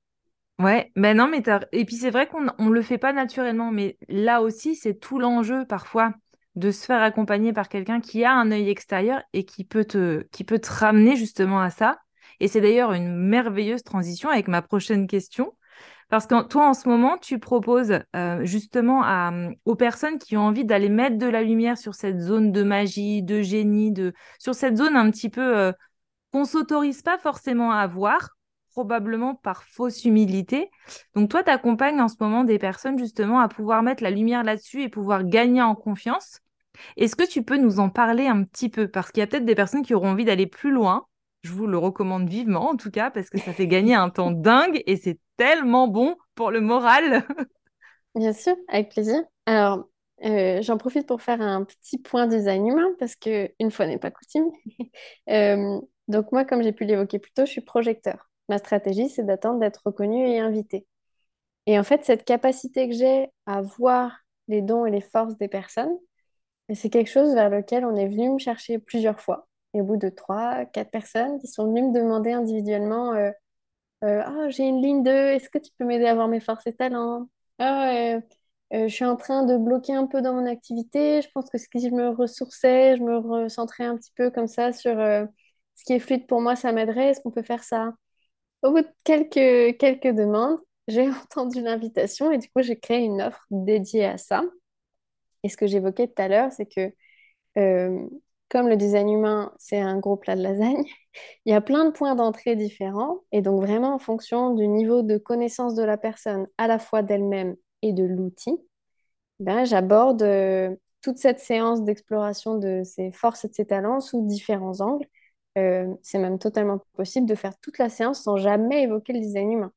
Ouais, ben non, mais et puis c'est vrai qu'on ne le fait pas naturellement, mais là aussi, c'est tout l'enjeu parfois de se faire accompagner par quelqu'un qui a un œil extérieur et qui peut te, qui peut te ramener justement à ça. Et c'est d'ailleurs une merveilleuse transition avec ma prochaine question. Parce que toi, en ce moment, tu proposes euh, justement à, aux personnes qui ont envie d'aller mettre de la lumière sur cette zone de magie, de génie, de, sur cette zone un petit peu euh, qu'on s'autorise pas forcément à voir, probablement par fausse humilité. Donc toi, tu accompagnes en ce moment des personnes justement à pouvoir mettre la lumière là-dessus et pouvoir gagner en confiance. Est-ce que tu peux nous en parler un petit peu? Parce qu'il y a peut-être des personnes qui auront envie d'aller plus loin je vous le recommande vivement, en tout cas, parce que ça fait gagner un temps <laughs> dingue et c'est tellement bon pour le moral. <laughs> Bien sûr, avec plaisir. Alors, euh, j'en profite pour faire un petit point design humain parce que une fois n'est pas coutume. <laughs> Euh, donc moi, comme j'ai pu l'évoquer plus tôt, je suis projecteur. Ma stratégie, c'est d'attendre d'être reconnu et invité. Et en fait, cette capacité que j'ai à voir les dons et les forces des personnes, c'est quelque chose vers lequel on est venu me chercher plusieurs fois. Et au bout de trois, quatre personnes qui sont venues me demander individuellement euh, Ah, j'ai une ligne 2, est-ce que tu peux m'aider à voir mes forces et talents? Euh, je suis en train de bloquer un peu dans mon activité. Je pense que si je me ressourçais, je me recentrais un petit peu comme ça sur ce qui est fluide pour moi, ça m'aiderait. Est-ce qu'on peut faire ça? Au bout de quelques, quelques demandes, j'ai <laughs> entendu l'invitation et du coup, j'ai créé une offre dédiée à ça. Et ce que j'évoquais tout à l'heure, c'est que euh, comme le design humain, c'est un gros plat de lasagne, <laughs> il y a plein de points d'entrée différents. Et donc, vraiment, en fonction du niveau de connaissance de la personne, à la fois d'elle-même et de l'outil, ben, j'aborde euh, toute cette séance d'exploration de ses forces et de ses talents sous différents angles. Euh, c'est même totalement possible de faire toute la séance sans jamais évoquer le design humain.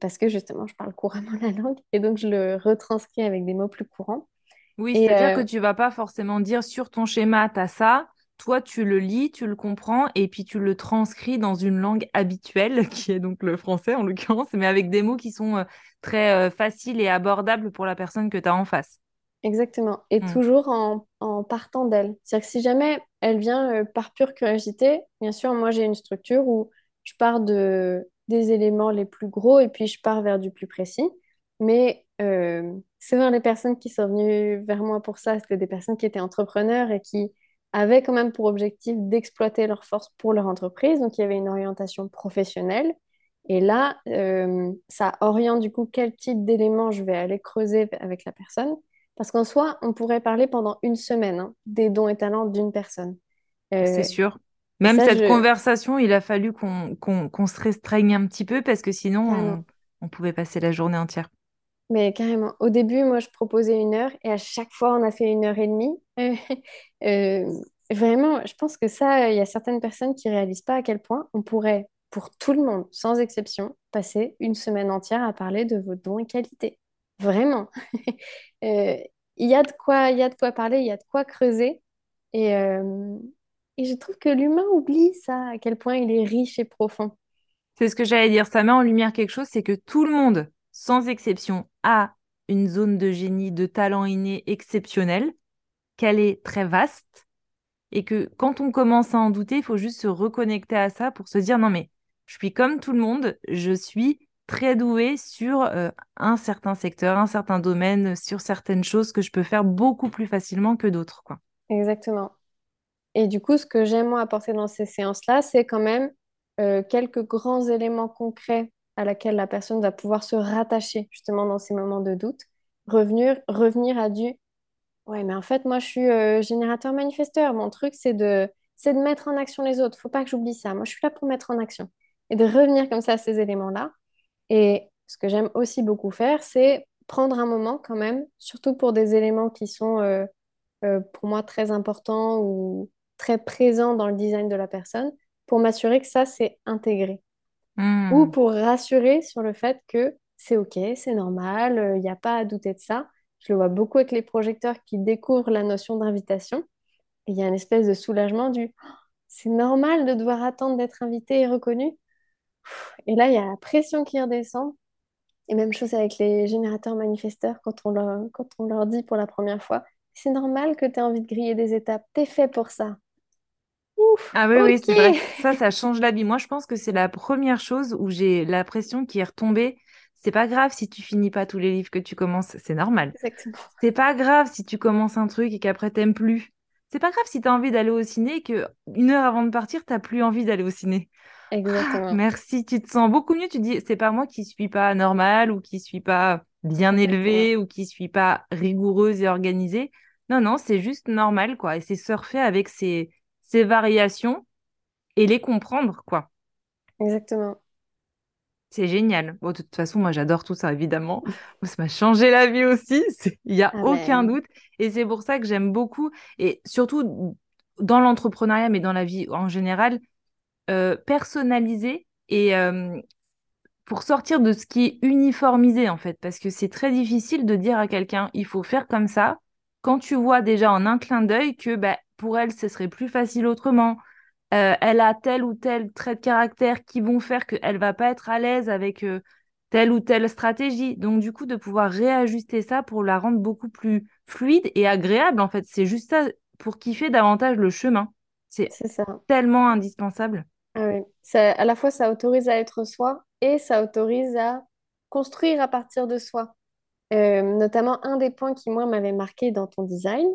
Parce que justement, je parle couramment <laughs> la langue et donc je le retranscris avec des mots plus courants. Oui, c'est-à-dire que euh, tu vas pas forcément dire sur ton schéma, tu as ça. Toi, tu le lis, tu le comprends et puis tu le transcris dans une langue habituelle, <laughs> qui est donc le français en l'occurrence, mais avec des mots qui sont euh, très euh, faciles et abordables pour la personne que tu as en face. exactement. Et Mm. toujours en, en partant d'elle. C'est-à-dire que si jamais elle vient euh, par pure curiosité, bien sûr, moi j'ai une structure où je pars de, des éléments les plus gros et puis je pars vers du plus précis. Mais euh, souvent les personnes qui sont venues vers moi pour ça, c'était des personnes qui étaient entrepreneurs et qui avaient quand même pour objectif d'exploiter leurs forces pour leur entreprise. Donc il y avait une orientation professionnelle. Et là, euh, ça oriente du coup quel type d'éléments je vais aller creuser avec la personne. Parce qu'en soi, on pourrait parler pendant une semaine hein, des dons et talents d'une personne. C'est Euh, sûr. et Même ça, cette je... conversation, il a fallu qu'on se restreigne un petit peu parce que sinon, on pouvait passer la journée entière. Mais carrément. Au début, moi, je proposais une heure et à chaque fois, on a fait une heure et demie. <laughs> Euh, vraiment, je pense que ça, il y a certaines personnes qui réalisent pas à quel point on pourrait, pour tout le monde, sans exception, passer une semaine entière à parler de vos dons et qualités. Vraiment. <laughs> Euh, Il y a de quoi, il y a de quoi parler, il y a de quoi creuser. Et, euh, et je trouve que l'humain oublie ça, à quel point il est riche et profond. C'est ce que j'allais dire. Ça met en lumière quelque chose, c'est que tout le monde, sans exception, a une zone de génie, de talent inné exceptionnel, qu'elle est très vaste et que quand on commence à en douter, il faut juste se reconnecter à ça pour se dire non mais je suis comme tout le monde, je suis très douée sur euh, un certain secteur, un certain domaine, sur certaines choses que je peux faire beaucoup plus facilement que d'autres, quoi. Exactement. Et du coup, ce que j'aime moi apporter dans ces séances-là, c'est quand même euh, quelques grands éléments concrets à laquelle la personne va pouvoir se rattacher justement dans ces moments de doute. Revenir, revenir à du Ouais, mais en fait, moi, je suis euh, générateur manifesteur. Mon truc, c'est de, c'est de mettre en action les autres. Faut pas que j'oublie ça. Moi, je suis là pour mettre en action. Et de revenir comme ça à ces éléments-là. Et ce que j'aime aussi beaucoup faire, c'est prendre un moment quand même, surtout pour des éléments qui sont euh, euh, pour moi très importants ou très présents dans le design de la personne, pour m'assurer que ça, c'est intégré ou Hmm. pour rassurer sur le fait que c'est OK, c'est normal, il n'y a pas à douter de ça. Je le vois beaucoup avec les projecteurs qui découvrent la notion d'invitation. Il y a une espèce de soulagement du «Oh, c'est normal de devoir attendre d'être invité et reconnu. Et là, il y a la pression qui redescend. Et même chose avec les générateurs manifesteurs quand on leur, quand on leur dit pour la première fois, c'est normal que tu aies envie de griller des étapes, t'es fait pour ça. Ouf, Ah oui, oui, c'est vrai. Ça, ça change la vie. Moi, je pense que c'est la première chose où j'ai la pression qui est retombée. C'est pas grave si tu finis pas tous les livres que tu commences, c'est normal. Exactement. C'est pas grave si tu commences un truc et qu'après t'aimes plus. C'est pas grave si tu as envie d'aller au ciné et que une heure avant de partir, t'as plus envie d'aller au ciné. Ah, Exactement. merci, tu te sens beaucoup mieux. Tu dis, c'est pas moi qui suis pas normale ou qui suis pas bien Exactement. élevée ou qui suis pas rigoureuse et organisée. Non, non, c'est juste normal, quoi. Et c'est surfer avec ces, ces variations et les comprendre, quoi. Exactement. C'est génial. Bon, de toute façon, moi, j'adore tout ça, évidemment. <laughs> Ça m'a changé la vie aussi, il n'y a Ah aucun ben, doute. Et c'est pour ça que j'aime beaucoup, et surtout dans l'entrepreneuriat, mais dans la vie en général, euh, personnaliser et euh, pour sortir de ce qui est uniformisé, en fait. Parce que c'est très difficile de dire à quelqu'un, il faut faire comme ça, quand tu vois déjà en un clin d'œil que bah, pour elle, ce serait plus facile autrement euh, elle a tel ou tel trait de caractère qui vont faire qu'elle va pas être à l'aise avec euh, telle ou telle stratégie. Donc, du coup, de pouvoir réajuster ça pour la rendre beaucoup plus fluide et agréable, en fait. C'est juste ça pour kiffer davantage le chemin. C'est tellement indispensable. Ah oui. Ça, à la fois, ça autorise à être soi et ça autorise à construire à partir de soi. notamment, un des points qui, moi, m'avait marqué dans ton design,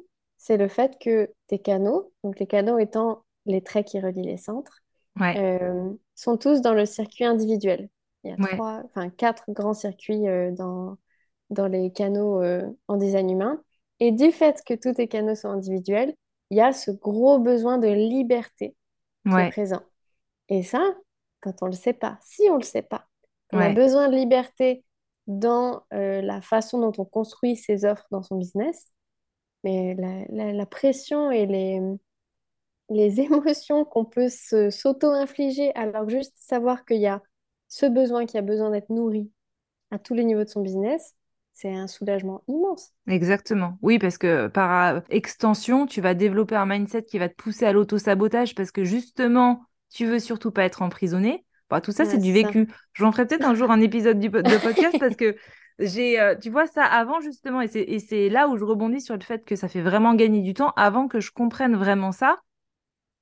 c'est le fait que tes canaux, donc les canaux étant les traits qui relient les centres, sont tous dans le circuit individuel. Il y a trois, enfin, quatre grands circuits dans, dans les canaux en design humain. Et du fait que tous tes canaux sont individuels, il y a ce gros besoin de liberté qui est présent. Et ça, quand on ne le sait pas, si on ne le sait pas, on a besoin de liberté dans euh, la façon dont on construit ses offres dans son business, mais la, pression et les, les <laughs> émotions qu'on peut s'auto-infliger, alors juste savoir qu'il y a ce besoin qui a besoin d'être nourri à tous les niveaux de son business, c'est un soulagement immense. Exactement. Oui, parce que par euh, extension, tu vas développer un mindset qui va te pousser à l'auto-sabotage parce que justement, tu veux surtout pas être emprisonné. Bah, tout ça, c'est du vécu. J'en ferai peut-être un jour un épisode du, de podcast parce que <laughs> j'ai, euh, tu vois, ça avant justement, et c'est là où je rebondis sur le fait que ça fait vraiment gagner du temps. Avant que je comprenne vraiment ça,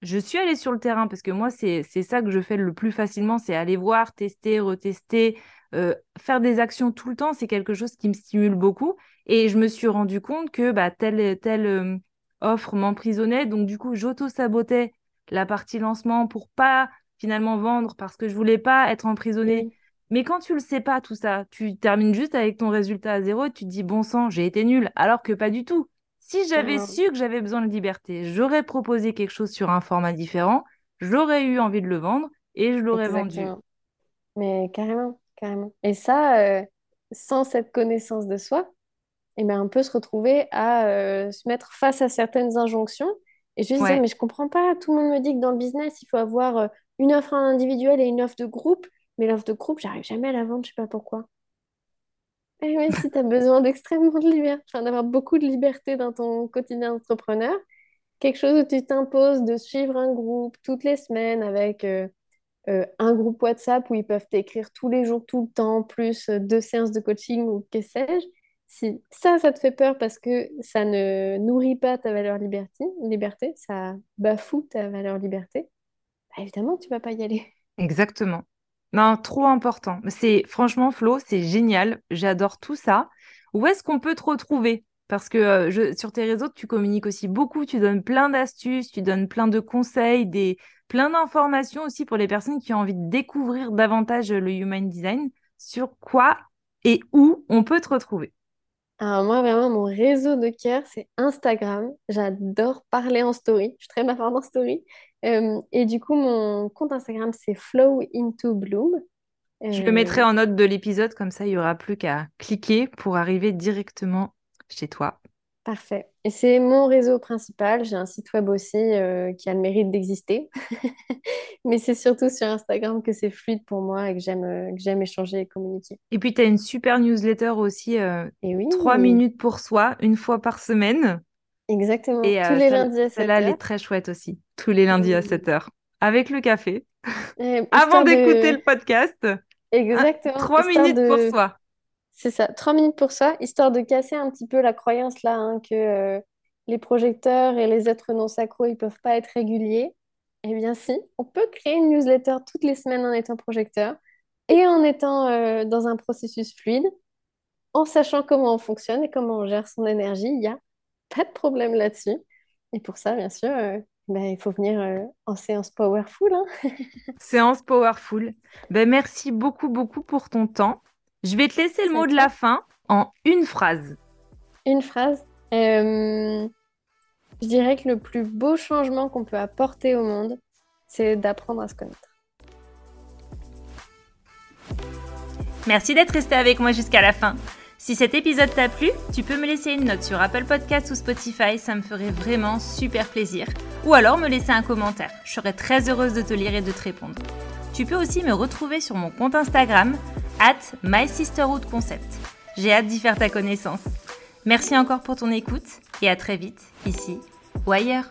je suis allée sur le terrain parce que moi, c'est ça que je fais le plus facilement, c'est aller voir, tester, retester, euh, faire des actions tout le temps, c'est quelque chose qui me stimule beaucoup. Et je me suis rendu compte que bah, telle, telle euh, offre m'emprisonnait. Donc, du coup, j'auto-sabotais la partie lancement pour pas finalement vendre parce que je voulais pas être emprisonnée. Mais quand tu le sais pas, tout ça, tu termines juste avec ton résultat à zéro et tu te dis, bon sang, j'ai été nul. Alors que pas du tout. Si j'avais su que j'avais besoin de liberté, j'aurais proposé quelque chose sur un format différent, j'aurais eu envie de le vendre et je l'aurais vendu. Mais carrément. Et ça, euh, sans cette connaissance de soi, eh ben, on peut se retrouver à euh, se mettre face à certaines injonctions. Et je disais, mais je comprends pas, tout le monde me dit que dans le business, il faut avoir euh, une offre individuelle et une offre de groupe. Mais l'offre de groupe, j'arrive jamais à la vendre, je sais pas pourquoi. Et oui, si tu as besoin d'extrêmement de liberté, enfin, d'avoir beaucoup de liberté dans ton quotidien d'entrepreneur, quelque chose où tu t'imposes de suivre un groupe toutes les semaines avec euh, un groupe WhatsApp où ils peuvent t'écrire tous les jours, tout le temps, plus euh, deux séances de coaching ou que sais-je, si ça, ça te fait peur parce que ça ne nourrit pas ta valeur liberté, liberté ça bafoue ta valeur liberté, bah, évidemment, tu vas pas y aller. Exactement. Non, trop important. C'est franchement, Flo, c'est génial. J'adore tout ça. Où est-ce qu'on peut te retrouver? Parce que euh, sur tes réseaux, tu communiques aussi beaucoup, tu donnes plein d'astuces, tu donnes plein de conseils, des, plein d'informations aussi pour les personnes qui ont envie de découvrir davantage le Human Design. Sur quoi et où on peut te retrouver? Alors moi, vraiment, mon réseau de cœur, c'est Instagram. J'adore parler en story. Je suis très bavarde en story. Euh, et du coup, mon compte Instagram, c'est Flow into Bloom. Je le mettrai euh, en note de l'épisode, comme ça, il n'y aura plus qu'à cliquer pour arriver directement chez toi. Parfait. Et c'est mon réseau principal. J'ai un site web aussi euh, qui a le mérite d'exister. <laughs> Mais c'est surtout sur Instagram que c'est fluide pour moi et que j'aime euh, que j'aime échanger et communiquer. Et puis, tu as une super newsletter aussi, euh, et oui. 3 minutes pour soi, une fois par semaine. Exactement. Et, tous les lundis à 7h. Celle-là, elle est très chouette aussi. Tous les lundis à 7h. Avec le café. <laughs> Avant d'écouter le podcast. Exactement. 3 minutes pour soi. C'est ça, trois minutes pour ça, histoire de casser un petit peu la croyance là hein, que euh, les projecteurs et les êtres non sacros, ils peuvent pas être réguliers. Eh bien si, on peut créer une newsletter toutes les semaines en étant projecteur et en étant euh, dans un processus fluide, en sachant comment on fonctionne et comment on gère son énergie. Il n'y a pas de problème là-dessus. Et pour ça, bien sûr, euh, ben, il faut venir en séance powerful. Hein. <laughs> séance powerful. Ben, merci beaucoup, beaucoup pour ton temps. Je vais te laisser le mot de la fin en une phrase. Une phrase euh, Je dirais que le plus beau changement qu'on peut apporter au monde, c'est d'apprendre à se connaître. Merci d'être resté avec moi jusqu'à la fin. Si cet épisode t'a plu, tu peux me laisser une note sur Apple Podcast ou Spotify, ça me ferait vraiment super plaisir. Ou alors me laisser un commentaire, je serais très heureuse de te lire et de te répondre. Tu peux aussi me retrouver sur mon compte Instagram, at MySisterhoodConcept. J'ai hâte d'y faire ta connaissance. Merci encore pour ton écoute et à très vite, ici ou ailleurs.